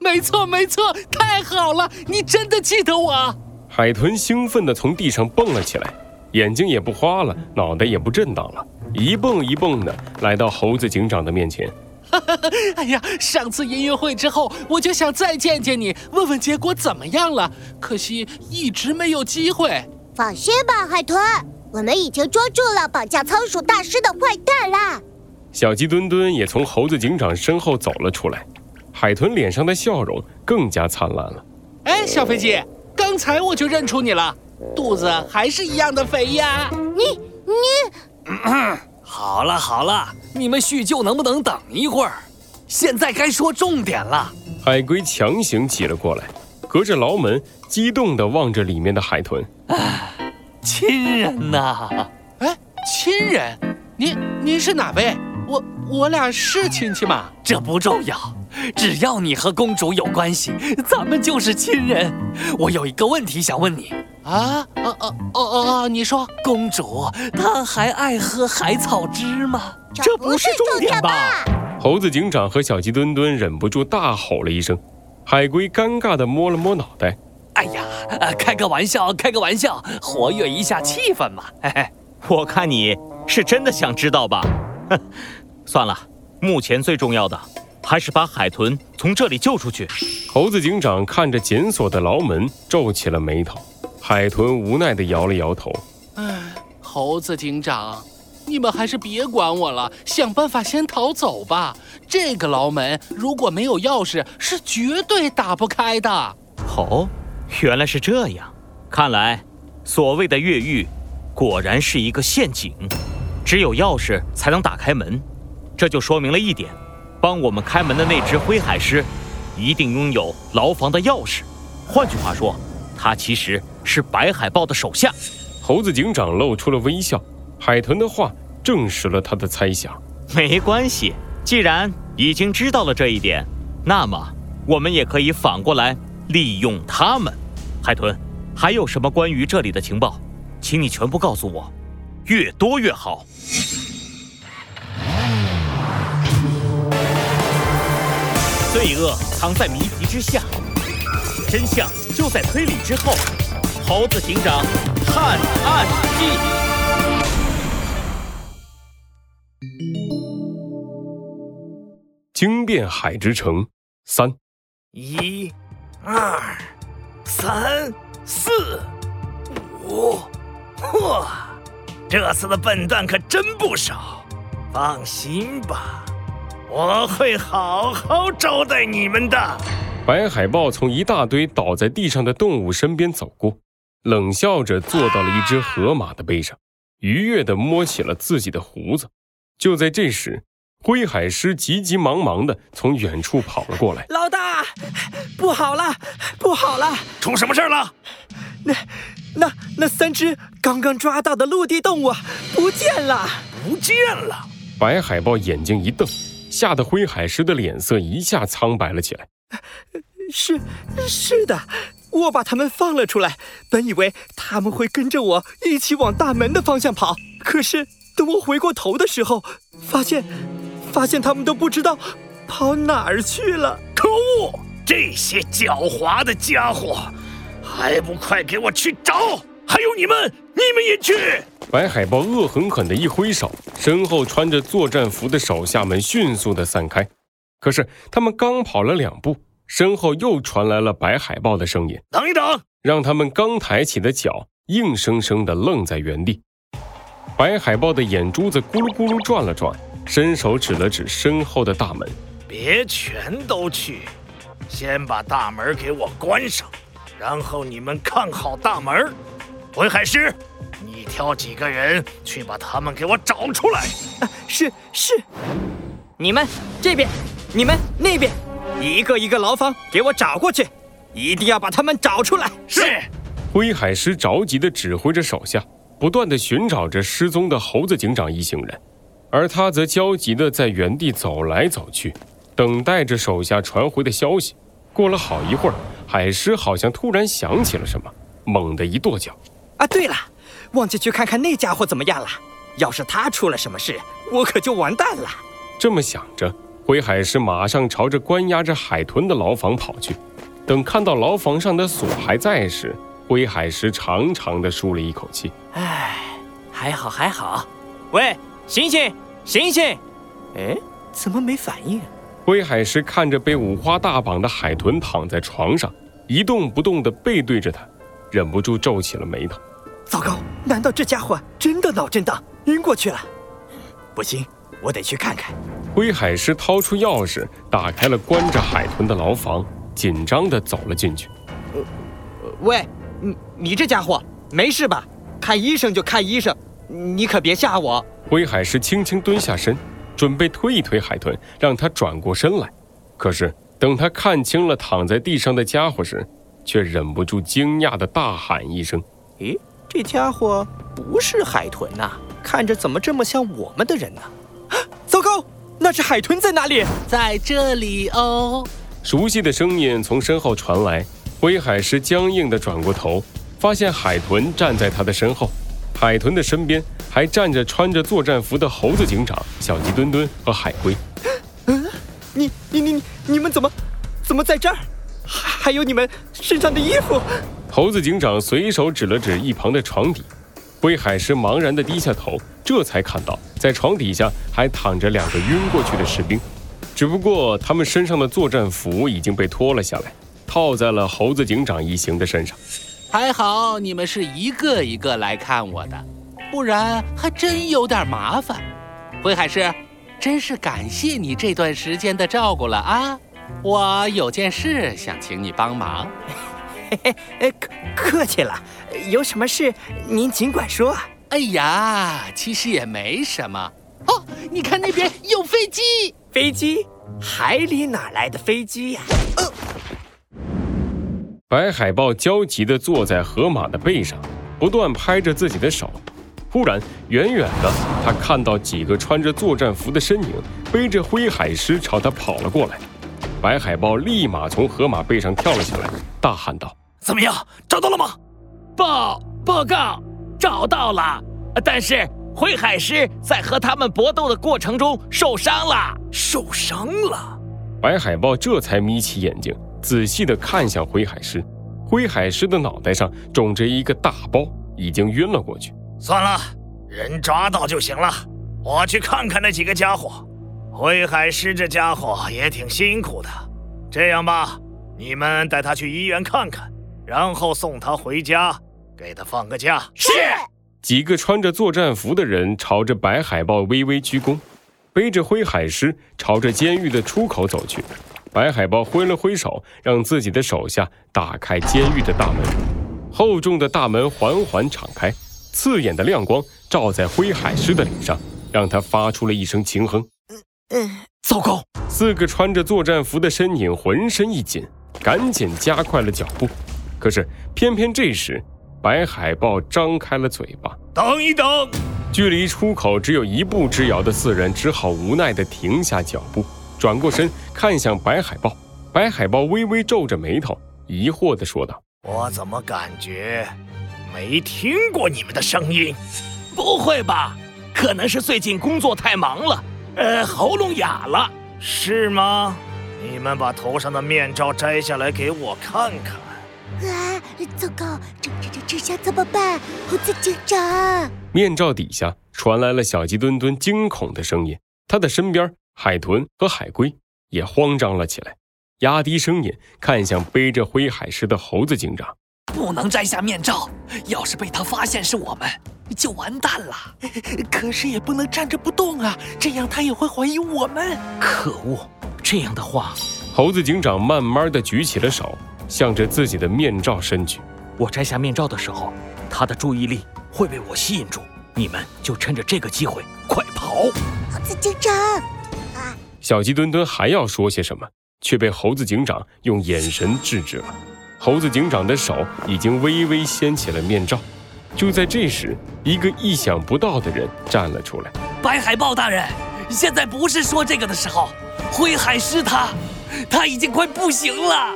没错，没错，太好了！你真的记得我。海豚兴奋地从地上蹦了起来，眼睛也不花了，脑袋也不震荡了，一蹦一蹦的来到猴子警长的面前。哎呀，上次音乐会之后，我就想再见见你，问问结果怎么样了。可惜一直没有机会。放心吧，海豚，我们已经捉住了绑架仓鼠大师的坏蛋啦。小鸡墩墩也从猴子警长身后走了出来，海豚脸上的笑容更加灿烂了。哎，小飞机，刚才我就认出你了，肚子还是一样的肥呀。你你。好了好了，你们叙旧能不能等一会儿？现在该说重点了。海龟强行挤了过来，隔着牢门，激动地望着里面的海豚。啊亲人呐！哎，亲人，您您是哪位？我我俩是亲戚吗？这不重要，只要你和公主有关系，咱们就是亲人。我有一个问题想问你。啊，哦哦哦哦哦！你说，公主她还爱喝海草汁吗？这不是重点吧？猴子警长和小鸡墩墩忍不住大吼了一声，海龟尴尬地摸了摸脑袋。哎呀，开个玩笑，开个玩笑，活跃一下气氛嘛。嘿嘿，我看你是真的想知道吧？哼，算了，目前最重要的还是把海豚从这里救出去。猴子警长看着紧锁的牢门，皱起了眉头。海豚无奈地摇了摇头。唉，猴子警长，你们还是别管我了，想办法先逃走吧。这个牢门如果没有钥匙，是绝对打不开的。哦，原来是这样。看来，所谓的越狱，果然是一个陷阱。只有钥匙才能打开门，这就说明了一点：帮我们开门的那只灰海狮，一定拥有牢房的钥匙。换句话说，他其实。是白海豹的手下，猴子警长露出了微笑。海豚的话证实了他的猜想。没关系，既然已经知道了这一点，那么我们也可以反过来利用他们。海豚，还有什么关于这里的情报，请你全部告诉我，越多越好。罪恶藏在谜题之下，真相就在推理之后。猴子警长探案记：惊变海之城三，一、二、三、四、五，嚯！这次的笨蛋可真不少。放心吧，我会好好招待你们的。白海豹从一大堆倒在地上的动物身边走过。冷笑着坐到了一只河马的背上，愉悦地摸起了自己的胡子。就在这时，灰海狮急急忙忙地从远处跑了过来。老大，不好了，不好了！出什么事了？那、那、那三只刚刚抓到的陆地动物不见了！不见了！白海豹眼睛一瞪，吓得灰海狮的脸色一下苍白了起来。是，是的。我把他们放了出来，本以为他们会跟着我一起往大门的方向跑。可是等我回过头的时候，发现，发现他们都不知道跑哪儿去了。可恶！这些狡猾的家伙，还不快给我去找！还有你们，你们也去！白海豹恶狠狠地一挥手，身后穿着作战服的手下们迅速的散开。可是他们刚跑了两步。身后又传来了白海豹的声音：“等一等！”让他们刚抬起的脚硬生生的愣在原地。白海豹的眼珠子咕噜咕噜转了转，伸手指了指身后的大门：“别全都去，先把大门给我关上，然后你们看好大门。灰海狮，你挑几个人去把他们给我找出来。”“啊，是是。”“你们这边，你们那边。”一个一个牢房给我找过去，一定要把他们找出来。是，灰海狮着急地指挥着手下，不断地寻找着失踪的猴子警长一行人，而他则焦急地在原地走来走去，等待着手下传回的消息。过了好一会儿，海狮好像突然想起了什么，猛地一跺脚：“啊，对了，忘记去看看那家伙怎么样了。要是他出了什么事，我可就完蛋了。”这么想着。灰海狮马上朝着关押着海豚的牢房跑去。等看到牢房上的锁还在时，灰海狮长长的舒了一口气。唉，还好还好。喂，醒醒醒醒！哎，怎么没反应？灰海狮看着被五花大绑的海豚躺在床上，一动不动地背对着他，忍不住皱起了眉头。糟糕，难道这家伙真的脑震荡晕过去了？不行，我得去看看。灰海狮掏出钥匙，打开了关着海豚的牢房，紧张地走了进去。喂，你你这家伙没事吧？看医生就看医生，你可别吓我。灰海狮轻轻蹲下身。准备推一推海豚，让他转过身来。可是等他看清了躺在地上的家伙时，却忍不住惊讶地大喊一声：“咦，这家伙不是海豚呐！看着怎么这么像我们的人呢？”糟糕，那只海豚在哪里？在这里哦！熟悉的声音从身后传来。灰海狮僵硬地转过头，发现海豚站在他的身后。海豚的身边还站着穿着作战服的猴子警长、小鸡墩墩和海龟。嗯，你、你、你、你们怎么、怎么在这儿？还还有你们身上的衣服。猴子警长随手指了指一旁的床底，灰海狮茫然地低下头，这才看到在床底下还躺着两个晕过去的士兵，只不过他们身上的作战服已经被脱了下来，套在了猴子警长一行的身上。还好你们是一个一个来看我的，不然还真有点麻烦。灰海狮，真是感谢你这段时间的照顾了啊！我有件事想请你帮忙。嘿嘿，客客气了，有什么事您尽管说。哎呀，其实也没什么。哦，你看那边有飞机！飞机？海里哪来的飞机呀？呃。白海豹焦急地坐在河马的背上，不断拍着自己的手。忽然，远远的，他看到几个穿着作战服的身影，背着灰海狮朝他跑了过来。白海豹立马从河马背上跳了下来，大喊道：“怎么样，找到了吗？”“报报告，找到了。但是灰海狮在和他们搏斗的过程中受伤了。”“受伤了？”白海豹这才眯起眼睛。仔细地看向灰海狮，灰海狮的脑袋上肿着一个大包，已经晕了过去。算了，人抓到就行了。我去看看那几个家伙。灰海狮这家伙也挺辛苦的。这样吧，你们带他去医院看看，然后送他回家，给他放个假。是。几个穿着作战服的人朝着白海豹微微鞠躬，背着灰海狮朝着监狱的出口走去。白海豹挥了挥手，让自己的手下打开监狱的大门。厚重的大门缓缓敞开，刺眼的亮光照在灰海狮的脸上，让他发出了一声轻哼。嗯嗯，糟糕！四个穿着作战服的身影浑身一紧，赶紧加快了脚步。可是偏偏这时，白海豹张开了嘴巴。等一等！距离出口只有一步之遥的四人只好无奈地停下脚步。转过身看向白海豹，白海豹微微皱着眉头，疑惑地说道：“我怎么感觉没听过你们的声音？不会吧？可能是最近工作太忙了，呃，喉咙哑了，是吗？你们把头上的面罩摘下来给我看看。”啊，糟糕，这这这这下怎么办？猴子警长，面罩底下传来了小鸡墩墩惊恐的声音，他的身边。海豚和海龟也慌张了起来，压低声音看向背着灰海狮的猴子警长：“不能摘下面罩，要是被他发现是我们，就完蛋了。可是也不能站着不动啊，这样他也会怀疑我们。可恶！这样的话，猴子警长慢慢的举起了手，向着自己的面罩伸去。我摘下面罩的时候，他的注意力会被我吸引住，你们就趁着这个机会快跑！猴子警长。”小鸡墩墩还要说些什么，却被猴子警长用眼神制止了。猴子警长的手已经微微掀起了面罩。就在这时，一个意想不到的人站了出来：“白海豹大人，现在不是说这个的时候。灰海狮他，他已经快不行了。”